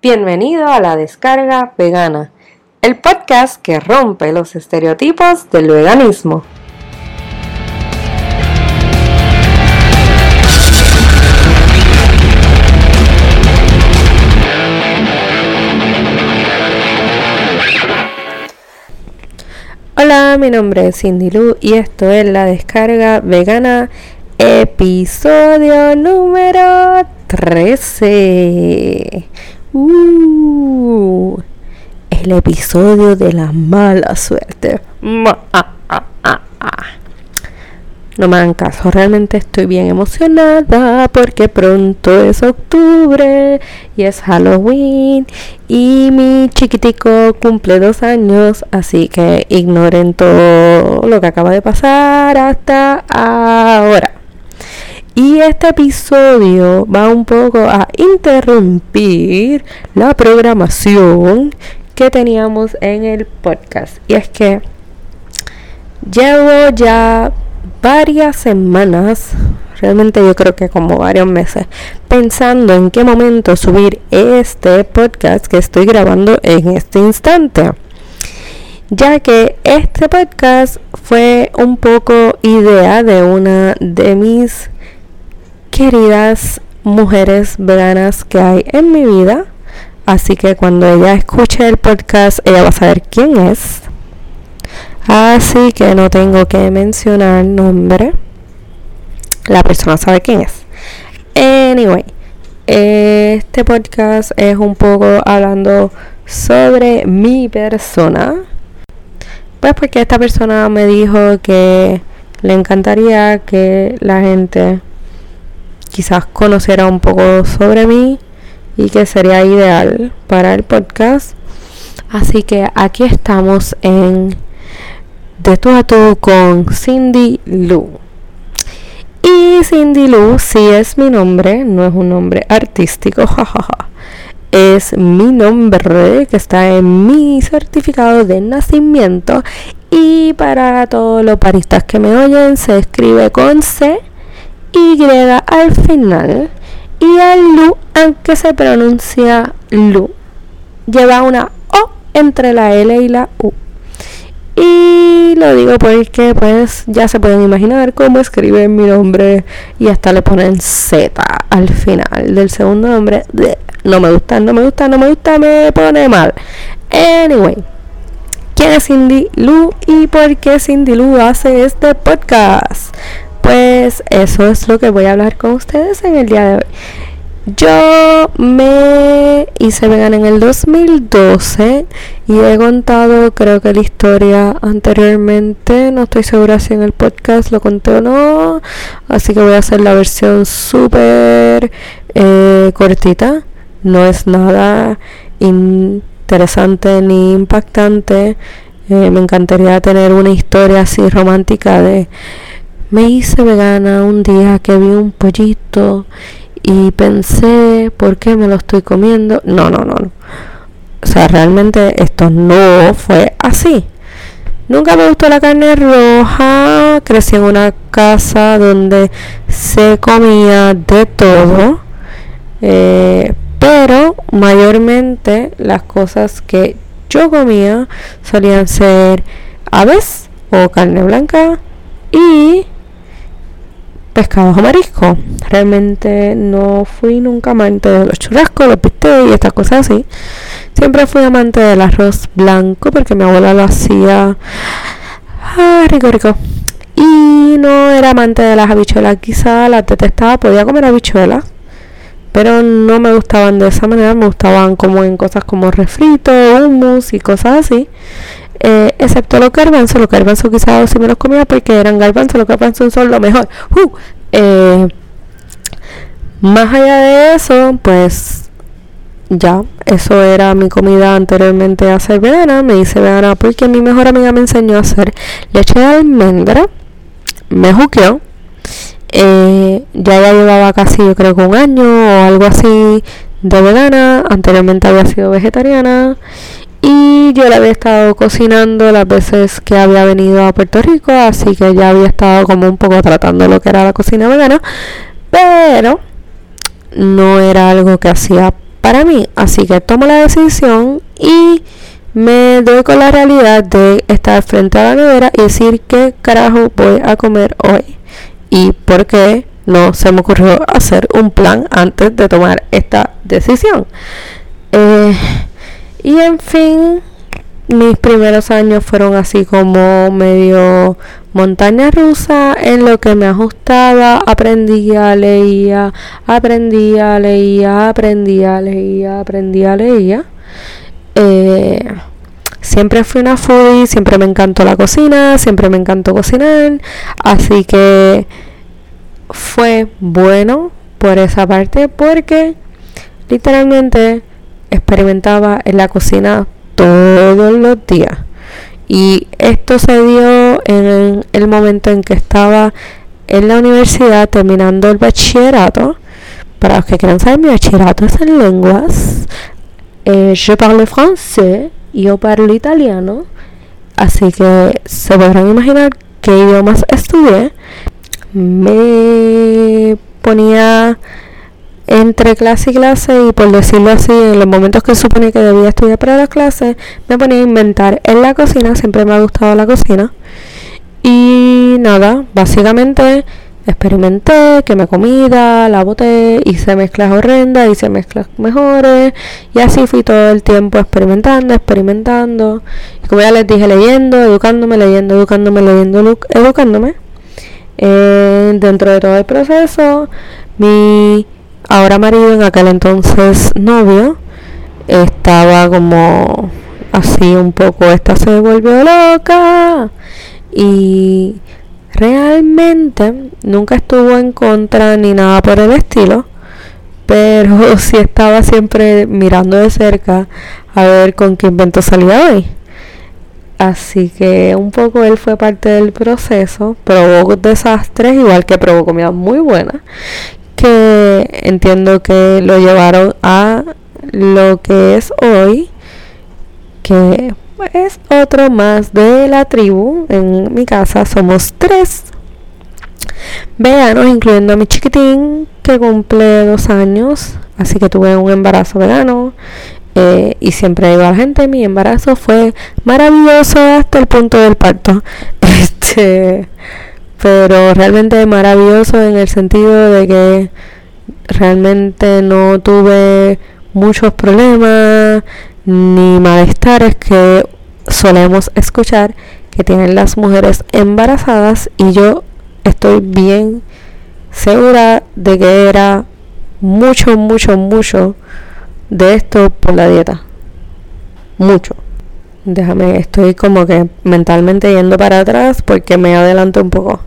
Bienvenido a la descarga vegana, el podcast que rompe los estereotipos del veganismo. Hola, mi nombre es Cindy Lu y esto es la descarga vegana, episodio número 13. Uh, el episodio de la mala suerte. Ah, ah, ah, no me hagan caso, realmente estoy bien emocionada porque pronto es octubre y es Halloween y mi chiquitico cumple dos años, así que ignoren todo lo que acaba de pasar hasta ahora. Y este episodio va un poco a interrumpir la programación que teníamos en el podcast. Y es que llevo ya varias semanas, realmente yo creo que como varios meses, pensando en qué momento subir este podcast que estoy grabando en este instante. Ya que este podcast fue un poco idea de una de mis queridas mujeres veganas que hay en mi vida. Así que cuando ella escuche el podcast, ella va a saber quién es. Así que no tengo que mencionar nombre. La persona sabe quién es. Anyway, este podcast es un poco hablando sobre mi persona. Pues porque esta persona me dijo que le encantaría que la gente quizás conociera un poco sobre mí y que sería ideal para el podcast. Así que aquí estamos en de tú a tú con Cindy Lou. Y Cindy Lou sí es mi nombre, no es un nombre artístico, jajaja. Es mi nombre que está en mi certificado de nacimiento. Y para todos los paristas que me oyen, se escribe con C, Y al final. Y el Lu, aunque se pronuncia Lu, lleva una O entre la L y la U. Y lo digo porque pues ya se pueden imaginar cómo escriben mi nombre y hasta le ponen Z al final del segundo nombre. No me gusta, no me gusta, no me gusta, me pone mal. Anyway, ¿quién es Cindy Lu y por qué Cindy Lu hace este podcast? Pues eso es lo que voy a hablar con ustedes en el día de hoy. Yo me hice vegana en el 2012 y he contado creo que la historia anteriormente, no estoy segura si en el podcast lo conté o no, así que voy a hacer la versión súper eh, cortita, no es nada interesante ni impactante, eh, me encantaría tener una historia así romántica de me hice vegana un día que vi un pollito y pensé, ¿por qué me lo estoy comiendo? No, no, no, no. O sea, realmente esto no fue así. Nunca me gustó la carne roja. Crecí en una casa donde se comía de todo. Eh, pero mayormente las cosas que yo comía solían ser aves o carne blanca y pescados o mariscos. Realmente no fui nunca amante de los churrascos, los pisteos y estas cosas así. Siempre fui amante del arroz blanco porque mi abuela lo hacía ah, rico, rico. Y no era amante de las habichuelas, quizá las detestaba, podía comer habichuelas, pero no me gustaban de esa manera, me gustaban como en cosas como refrito, hummus y cosas así. Eh, excepto los garbanzos, los garbanzos quizás si me los comía porque eran garbanzos, los garbanzos son lo mejor. Uh, más allá de eso, pues ya, eso era mi comida anteriormente a ser vegana. Me hice vegana porque mi mejor amiga me enseñó a hacer leche de almendra. Me juqueó. Eh, ya ya llevaba casi, yo creo que un año o algo así de vegana. Anteriormente había sido vegetariana. Y yo le había estado cocinando las veces que había venido a Puerto Rico, así que ya había estado como un poco tratando lo que era la cocina vegana, pero no era algo que hacía para mí. Así que tomo la decisión y me doy con la realidad de estar frente a la nevera y decir qué carajo voy a comer hoy. Y por qué no se me ocurrió hacer un plan antes de tomar esta decisión. Eh, y en fin, mis primeros años fueron así como medio montaña rusa en lo que me ajustaba, aprendía, leía, aprendía, leía, aprendía, leía, aprendía, leía. Eh, siempre fui una foodie, siempre me encantó la cocina, siempre me encantó cocinar, así que fue bueno por esa parte porque literalmente experimentaba en la cocina todos los días. Y esto se dio en el momento en que estaba en la universidad terminando el bachillerato. Para los que quieran saber, mi bachillerato es en lenguas. Eh, yo parlo francés, yo parlo italiano. Así que se podrán imaginar qué idiomas estudié. Me ponía entre clase y clase y por decirlo así, en los momentos que supone que debía estudiar para las clases, me ponía a inventar en la cocina, siempre me ha gustado la cocina. Y nada, básicamente experimenté, quemé comida, la boté, hice mezclas horrendas, hice mezclas mejores y así fui todo el tiempo experimentando, experimentando. Y como ya les dije, leyendo, educándome, leyendo, educándome, leyendo, educándome. Eh, dentro de todo el proceso, mi ahora marido, en aquel entonces novio, estaba como así un poco, esta se volvió loca y realmente nunca estuvo en contra ni nada por el estilo, pero sí estaba siempre mirando de cerca a ver con qué invento salía hoy. Así que un poco él fue parte del proceso, probó desastres, igual que probó comida muy buena que entiendo que lo llevaron a lo que es hoy, que es otro más de la tribu. En mi casa somos tres veganos, incluyendo a mi chiquitín que cumple dos años, así que tuve un embarazo vegano. Eh, y siempre digo a la gente, mi embarazo fue maravilloso hasta el punto del parto. Este, pero realmente maravilloso en el sentido de que realmente no tuve muchos problemas ni malestares que solemos escuchar que tienen las mujeres embarazadas y yo estoy bien segura de que era mucho, mucho, mucho de esto por la dieta. Mucho. Déjame, estoy como que mentalmente yendo para atrás porque me adelanto un poco.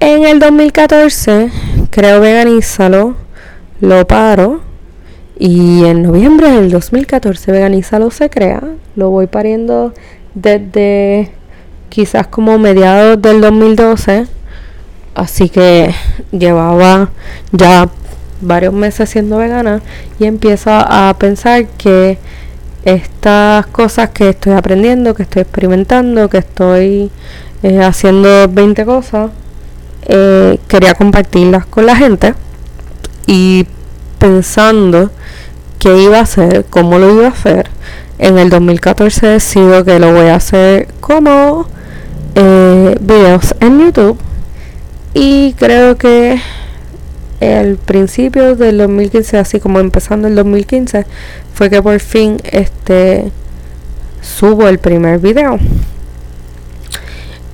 En el 2014 creo Veganízalo, lo paro y en noviembre del 2014 Veganízalo se crea, lo voy pariendo desde quizás como mediados del 2012, así que llevaba ya varios meses siendo vegana y empiezo a pensar que estas cosas que estoy aprendiendo, que estoy experimentando, que estoy eh, haciendo 20 cosas, eh, quería compartirlas con la gente y pensando qué iba a hacer, cómo lo iba a hacer, en el 2014 decido que lo voy a hacer como eh, videos en YouTube y creo que el principio del 2015, así como empezando el 2015, fue que por fin este subo el primer video.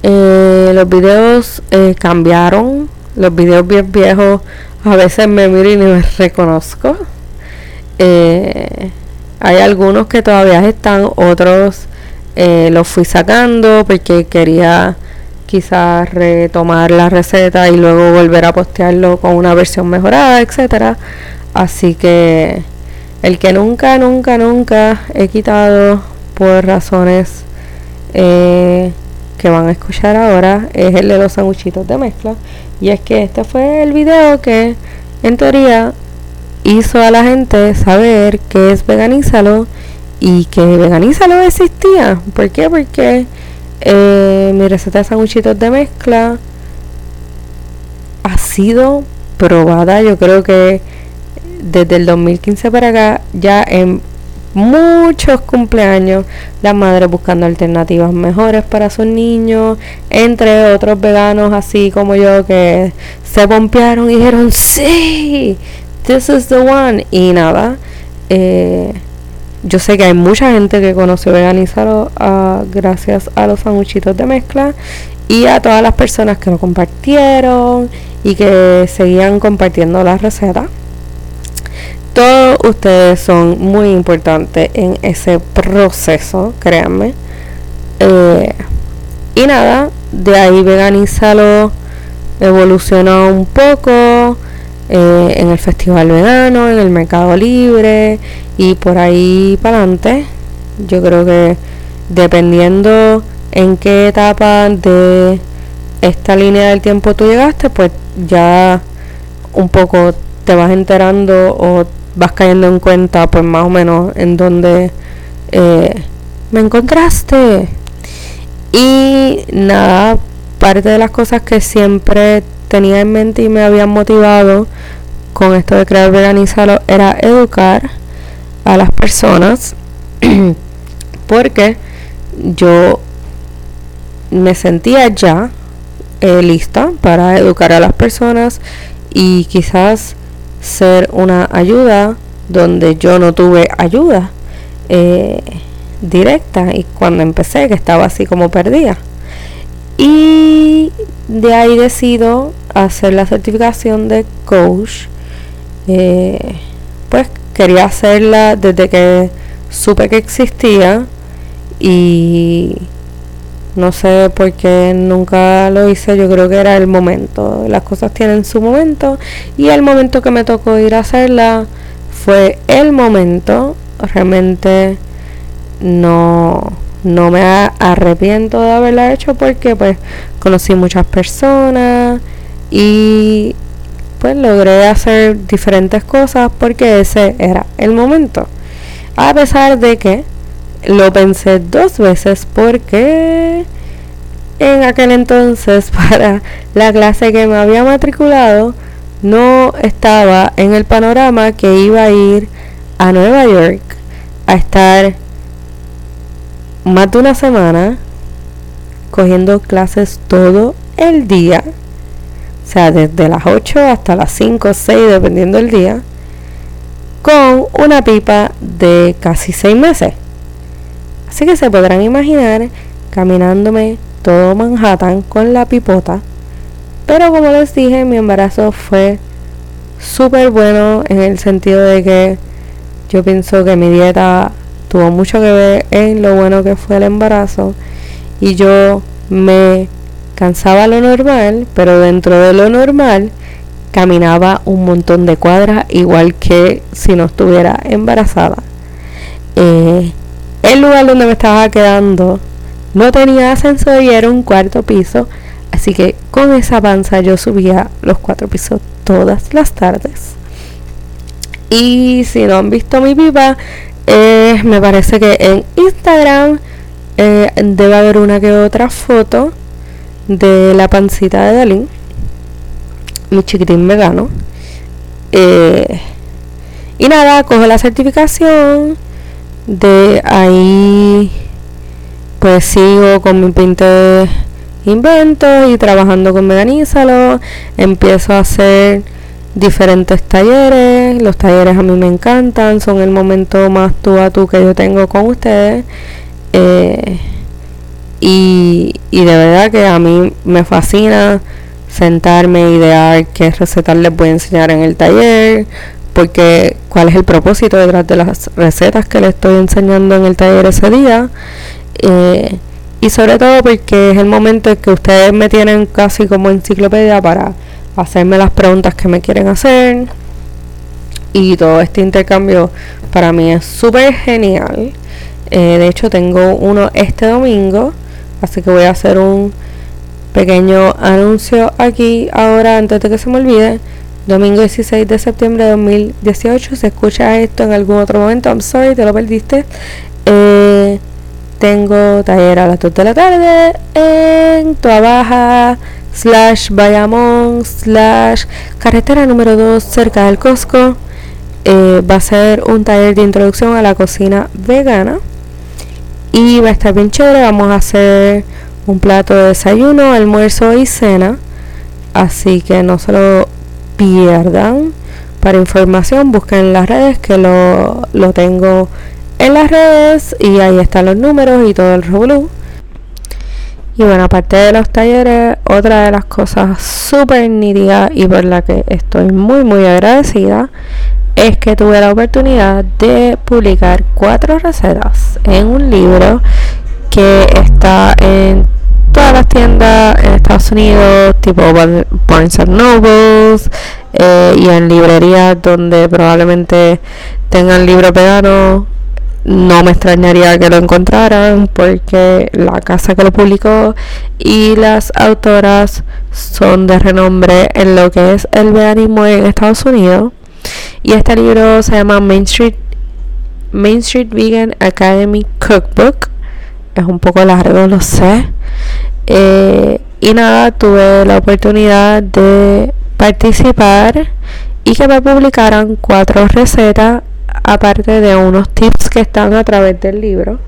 Eh, los videos eh, cambiaron. Los videos bien viejos a veces me miro y ni me reconozco. Eh, hay algunos que todavía están, otros los fui sacando porque quería quizás retomar la receta y luego volver a postearlo con una versión mejorada, etcétera. Así que el que nunca, nunca, nunca he quitado por razones eh, que van a escuchar ahora es el de los sanguchitos de mezcla. Y es que este fue el video que en teoría hizo a la gente saber que es veganízalo y que veganízalo existía. ¿Por qué? Porque eh, mi receta de sanguchitos de mezcla ha sido probada, yo creo que desde el 2015 para acá, ya en muchos cumpleaños, las madres buscando alternativas mejores para sus niños, entre otros veganos así como yo que se pompearon y dijeron, sí, this is the one. Y nada, eh, yo sé que hay mucha gente que conoció veganizar gracias a los sanguchitos de mezcla y a todas las personas que lo compartieron y que seguían compartiendo la receta. Todos ustedes son muy importantes en ese proceso, créanme. Eh, y nada, de ahí veganízalo evolucionó un poco eh, en el festival vegano, en el mercado libre y por ahí para adelante. Yo creo que dependiendo en qué etapa de esta línea del tiempo tú llegaste, pues ya un poco te vas enterando o vas cayendo en cuenta pues más o menos en donde eh, me encontraste. Y nada, parte de las cosas que siempre tenía en mente y me habían motivado con esto de crear veganizado era educar a las personas porque yo me sentía ya eh, lista para educar a las personas y quizás ser una ayuda donde yo no tuve ayuda eh, directa y cuando empecé que estaba así como perdida. Y de ahí decido hacer la certificación de coach. Eh, pues quería hacerla desde que supe que existía y no sé por qué nunca lo hice, yo creo que era el momento. Las cosas tienen su momento y el momento que me tocó ir a hacerla fue el momento. Realmente no, no me arrepiento de haberla hecho porque pues conocí muchas personas y pues logré hacer diferentes cosas porque ese era el momento. A pesar de que lo pensé dos veces porque en aquel entonces para la clase que me había matriculado no estaba en el panorama que iba a ir a Nueva York a estar más de una semana cogiendo clases todo el día. O sea, desde las 8 hasta las 5 o 6, dependiendo del día. Con una pipa de casi 6 meses. Así que se podrán imaginar caminándome todo Manhattan con la pipota. Pero como les dije, mi embarazo fue súper bueno en el sentido de que yo pienso que mi dieta tuvo mucho que ver en lo bueno que fue el embarazo y yo me cansaba lo normal, pero dentro de lo normal caminaba un montón de cuadras igual que si no estuviera embarazada. Eh, el lugar donde me estaba quedando no tenía ascensor y era un cuarto piso, así que con esa panza yo subía los cuatro pisos todas las tardes. Y si no han visto mi pipa, eh, me parece que en Instagram eh, debe haber una que otra foto de la pancita de Dalín, mi chiquitín vegano. Eh, y nada, cojo la certificación de ahí pues sigo con mi pinte inventos y trabajando con Veganízalo. Empiezo a hacer diferentes talleres. Los talleres a mí me encantan, son el momento más tú a tú que yo tengo con ustedes. Eh, y, y de verdad que a mí me fascina sentarme, idear qué recetas les voy a enseñar en el taller, porque cuál es el propósito detrás de las recetas que les estoy enseñando en el taller ese día. Eh, y sobre todo porque es el momento en que ustedes me tienen casi como enciclopedia para hacerme las preguntas que me quieren hacer. Y todo este intercambio para mí es súper genial. Eh, de hecho tengo uno este domingo. Así que voy a hacer un pequeño anuncio aquí ahora antes de que se me olvide. Domingo 16 de septiembre de 2018. Se escucha esto en algún otro momento. I'm sorry, te lo perdiste. Eh, tengo taller a las 2 de la tarde en Baja slash Bayamón slash carretera número 2 cerca del Costco eh, va a ser un taller de introducción a la cocina vegana y va a estar bien chévere. Vamos a hacer un plato de desayuno, almuerzo y cena. Así que no se lo pierdan. Para información, busquen en las redes que lo, lo tengo en las redes y ahí están los números y todo el revolú. Y bueno, aparte de los talleres, otra de las cosas súper nítidas y por la que estoy muy muy agradecida es que tuve la oportunidad de publicar cuatro recetas en un libro que está en todas las tiendas en Estados Unidos, tipo Barnes Nobles eh, y en librerías donde probablemente tengan libro vegano no me extrañaría que lo encontraran porque la casa que lo publicó y las autoras son de renombre en lo que es el veganismo en Estados Unidos. Y este libro se llama Main Street, Main Street Vegan Academy Cookbook. Es un poco largo, lo sé. Eh, y nada, tuve la oportunidad de participar y que me publicaran cuatro recetas aparte de unos tips que están a través del libro.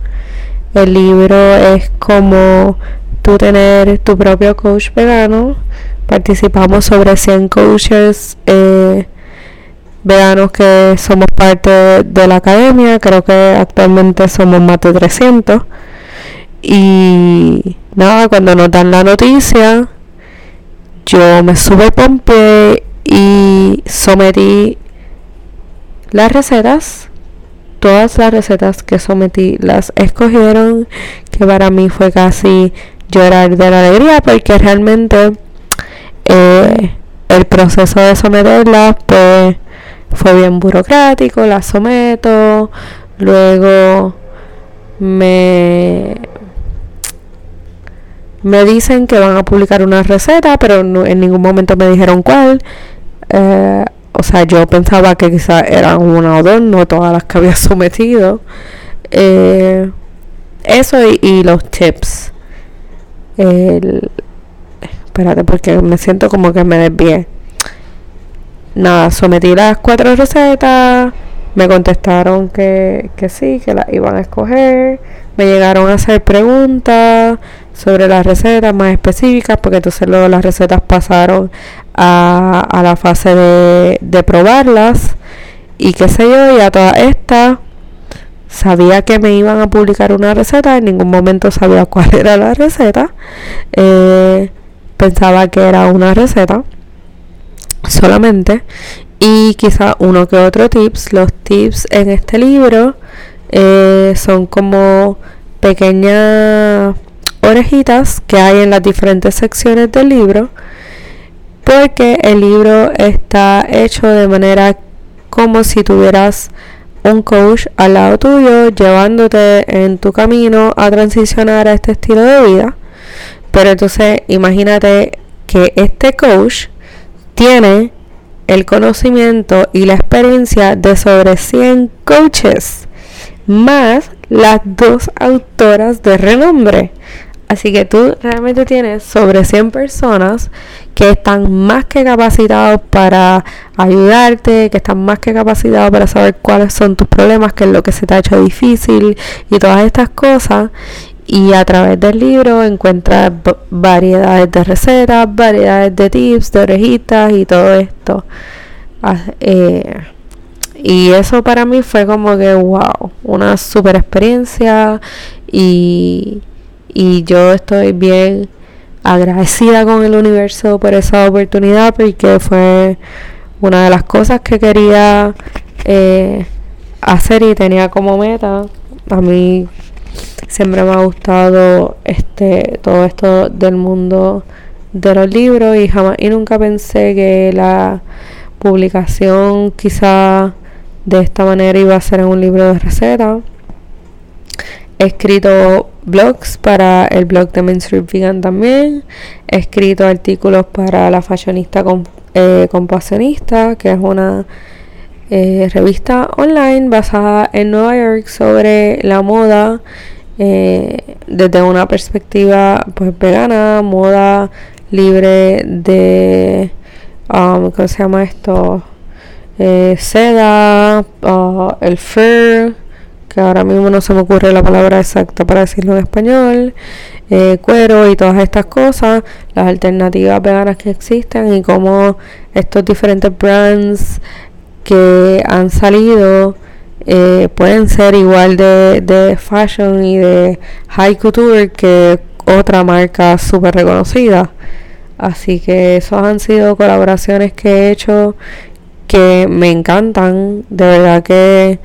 El libro es como tú tener tu propio coach vegano. Participamos sobre 100 coaches eh, veganos que somos parte de la academia. Creo que actualmente somos más de 300. Y nada, cuando nos dan la noticia, yo me sube pompe y sometí las recetas, todas las recetas que sometí las escogieron, que para mí fue casi llorar de la alegría porque realmente eh, el proceso de someterlas pues fue bien burocrático, las someto, luego me me dicen que van a publicar una receta, pero en ningún momento me dijeron cuál. Eh, o sea, yo pensaba que quizás eran una o dos, no todas las que había sometido. Eh, eso y, los tips. espérate, porque me siento como que me desvié. Nada, sometí las cuatro recetas. Me contestaron que, que sí, que las iban a escoger. Me llegaron a hacer preguntas sobre las recetas más específicas, porque entonces luego las recetas pasaron a, a la fase de, de probarlas. Y qué sé yo, y a todas estas sabía que me iban a publicar una receta, en ningún momento sabía cuál era la receta, eh, pensaba que era una receta solamente. Y quizá uno que otro tips, los tips en este libro eh, son como pequeñas orejitas que hay en las diferentes secciones del libro porque el libro está hecho de manera como si tuvieras un coach al lado tuyo llevándote en tu camino a transicionar a este estilo de vida. Pero entonces imagínate que este coach tiene el conocimiento y la experiencia de sobre 100 coaches, más las dos autoras de renombre. Así que tú realmente tienes sobre 100 personas que están más que capacitados para ayudarte, que están más que capacitados para saber cuáles son tus problemas, qué es lo que se te ha hecho difícil y todas estas cosas. Y a través del libro encuentras variedades de recetas, variedades de tips, de orejitas y todo esto. Ah, eh, y eso para mí fue como que, wow, una super experiencia y y yo estoy bien agradecida con el universo por esa oportunidad porque fue una de las cosas que quería eh, hacer y tenía como meta. A mí siempre me ha gustado este todo esto del mundo de los libros y jamás y nunca pensé que la publicación quizá de esta manera iba a ser en un libro de recetas. He escrito blogs para el blog de Street Vegan también. He escrito artículos para la fashionista eh, compasionista, que es una eh, revista online basada en Nueva York sobre la moda eh, desde una perspectiva pues vegana, moda libre de um, ¿cómo se llama esto? eh, seda, ah, el fur, que ahora mismo no se me ocurre la palabra exacta para decirlo en español, eh, cuero y todas estas cosas, las alternativas veganas que existen y cómo estos diferentes brands que han salido eh, pueden ser igual de, de fashion y de high couture que otra marca súper reconocida. Así que esos han sido colaboraciones que he hecho que me encantan. De verdad que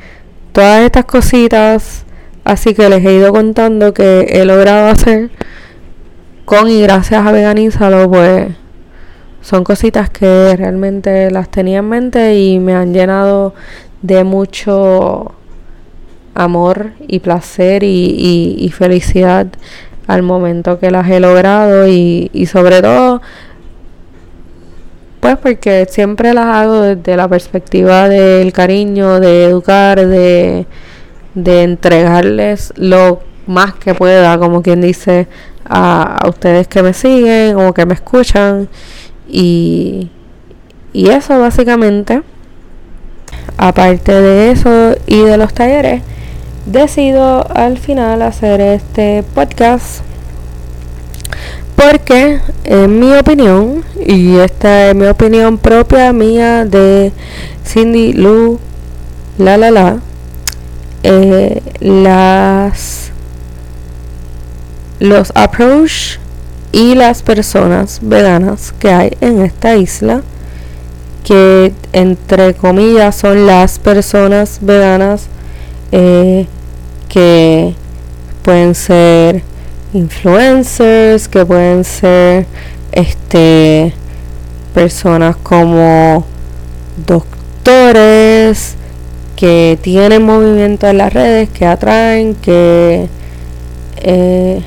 todas estas cositas, así que les he ido contando que he logrado hacer con y gracias a Veganízalo, pues son cositas que realmente las tenía en mente y me han llenado de mucho amor y placer y, y felicidad al momento que las he logrado y, y sobre todo pues porque siempre las hago desde la perspectiva del cariño, de educar, de, de entregarles lo más que pueda, como quien dice, a, a, ustedes que me siguen o que me escuchan. Y, y eso básicamente, aparte de eso y de los talleres, decido al final hacer este podcast porque en mi opinión y esta es mi opinión propia mía de Cindy Lou la la la eh, las los approach y las personas veganas que hay en esta isla que entre comillas son las personas veganas eh, que pueden ser influencers, que pueden ser este personas como doctores que tienen movimiento en las redes, que atraen, que eh,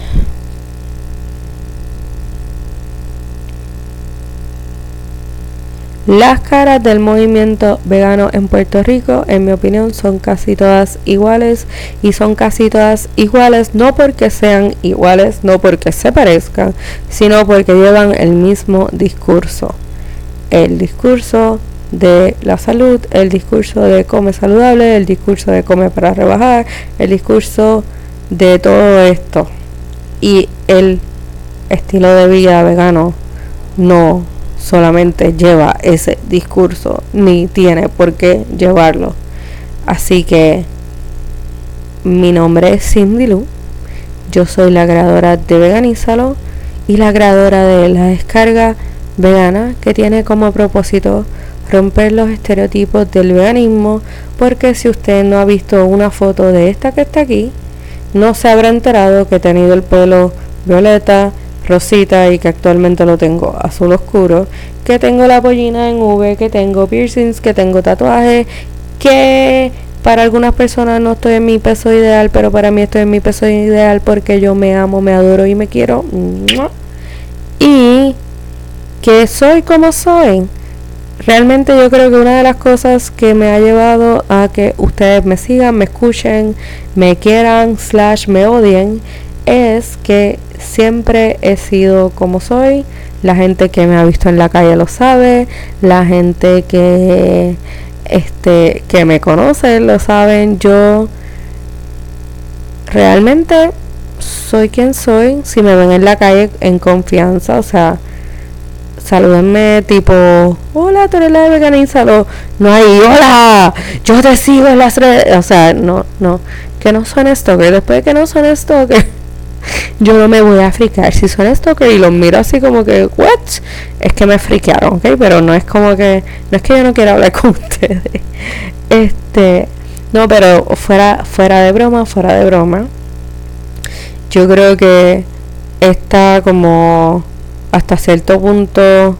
Las caras del movimiento vegano en Puerto Rico, en mi opinión, son casi todas iguales y son casi todas iguales no porque sean iguales, no porque se parezcan, sino porque llevan el mismo discurso. El discurso de la salud, el discurso de come saludable, el discurso de come para rebajar, el discurso de todo esto. Y el estilo de vida vegano no solamente lleva ese discurso, ni tiene por qué llevarlo. Así que mi nombre es Cindy Lu, yo soy la creadora de Veganízalo y la creadora de la descarga vegana que tiene como propósito romper los estereotipos del veganismo porque si usted no ha visto una foto de esta que está aquí, no se habrá enterado que he tenido el pelo violeta, rosita y que actualmente lo tengo azul oscuro, que tengo la pollina en V, que tengo piercings, que tengo tatuajes, que para algunas personas no estoy en mi peso ideal, pero para mí estoy en mi peso ideal porque yo me amo, me adoro y me quiero. Y que soy como soy. Realmente yo creo que una de las cosas que me ha llevado a que ustedes me sigan, me escuchen, me quieran, slash me odien, es que siempre he sido como soy. La gente que me ha visto en la calle lo sabe. La gente que este que me conoce lo saben. Yo realmente soy quien soy. Si me ven en la calle en confianza, o sea, salúdenme tipo, hola, tú eres la de No hay, hola, yo te sigo en las redes. O sea, no, no, que no son esto, que después de que no son esto, que yo no me voy a fricar. Si son esto y los miro así como que, ¿what? Es que me friquearon, ¿ok? Pero no es como que, no es que yo no quiera hablar con ustedes. Este, no, pero fuera, fuera de broma, fuera de broma. Yo creo que esta como hasta cierto punto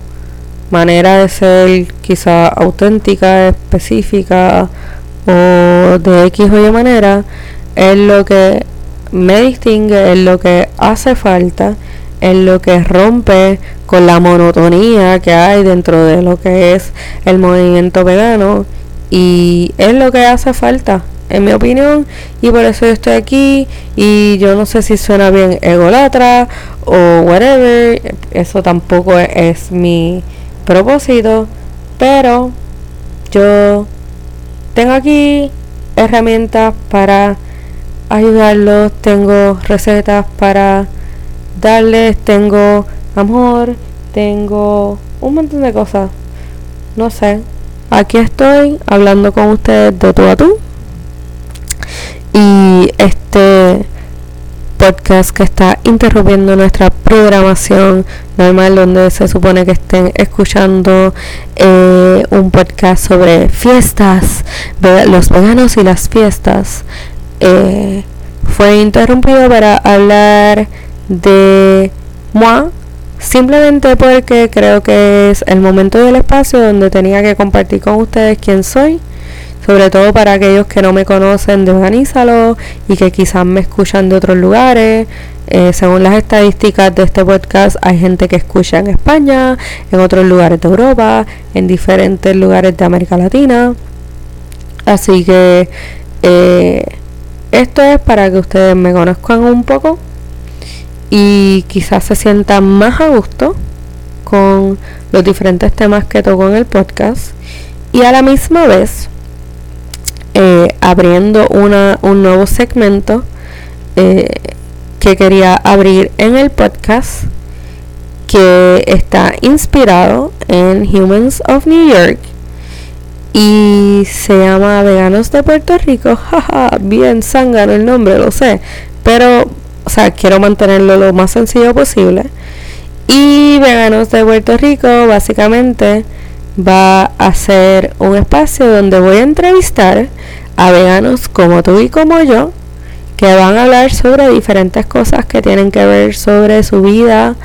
manera de ser quizá auténtica, específica o de X o Y manera es lo que me distingue en lo que hace falta, en lo que rompe con la monotonía que hay dentro de lo que es el movimiento vegano y es lo que hace falta en mi opinión y por eso estoy aquí y yo no sé si suena bien egolatra o whatever eso tampoco es mi propósito pero yo tengo aquí herramientas para ayudarlos, tengo recetas para darles, tengo amor, tengo un montón de cosas. No sé. Aquí estoy hablando con ustedes de tú a tú. Y este podcast que está interrumpiendo nuestra programación normal donde se supone que estén escuchando eh, un podcast sobre fiestas, los veganos y las fiestas. Eh, fue interrumpido para hablar de moi simplemente porque creo que es el momento del espacio donde tenía que compartir con ustedes quién soy sobre todo para aquellos que no me conocen de Organízalo y que quizás me escuchan de otros lugares. Eh, según las estadísticas de este podcast, hay gente que escucha en España, en otros lugares de Europa, en diferentes lugares de América Latina. Así que eh, esto es para que ustedes me conozcan un poco y quizás se sientan más a gusto con los diferentes temas que toco en el podcast. Y a la misma vez eh, abriendo una, un nuevo segmento eh, que quería abrir en el podcast que está inspirado en Humans of New York y se llama Veganos de Puerto Rico. Jaja, bien zángano el nombre, lo sé, pero o sea, quiero mantenerlo lo más sencillo posible. Y Veganos de Puerto Rico básicamente va a ser un espacio donde voy a entrevistar a veganos como tú y como yo que van a hablar sobre diferentes cosas que tienen que ver sobre su vida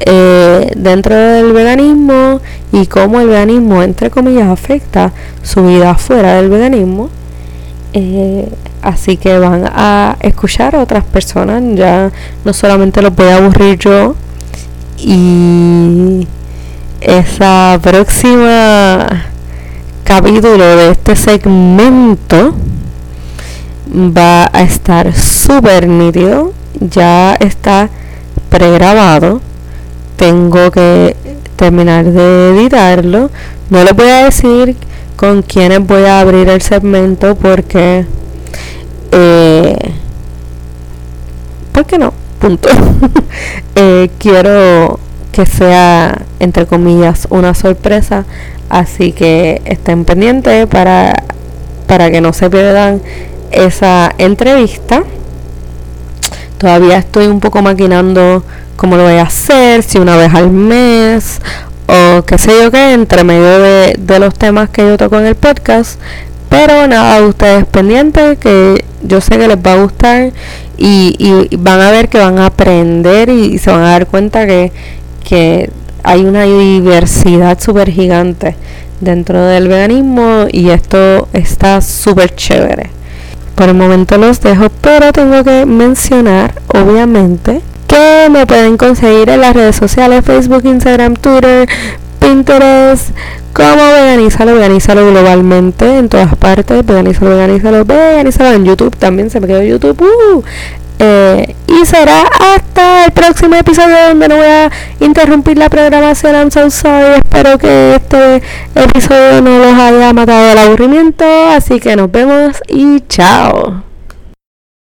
eh, dentro del veganismo y cómo el veganismo entre comillas afecta su vida fuera del veganismo. Eh, así que van a escuchar a otras personas. Ya no solamente los voy a aburrir yo. Y esa próxima capítulo de este segmento va a estar súper nítido. Ya está pregrabado. Tengo que terminar de editarlo. No les voy a decir con quiénes voy a abrir el segmento porque... Eh, ¿Por qué no? Punto. eh, quiero que sea, entre comillas, una sorpresa. Así que estén pendientes para, para que no se pierdan esa entrevista. Todavía estoy un poco maquinando cómo lo voy a hacer, si una vez al mes o qué sé yo qué, entre medio de, de los temas que yo toco en el podcast. Pero nada, ustedes pendientes que yo sé que les va a gustar y, y van a ver que van a aprender y se van a dar cuenta que, que hay una diversidad súper gigante dentro del veganismo y esto está súper chévere. Por el momento los dejo, pero tengo que mencionar, obviamente, que me pueden conseguir en las redes sociales, Facebook, Instagram, Twitter, Pinterest, como veganízalo, veganízalo globalmente, en todas partes, veganízalo, veganízalo, veganízalo en YouTube, también se me quedó YouTube, uh, eh, y será hasta el próximo episodio donde no voy a interrumpir la programación. I'm so sorry. Espero que este episodio no los haya matado el aburrimiento. Así que nos vemos y chao.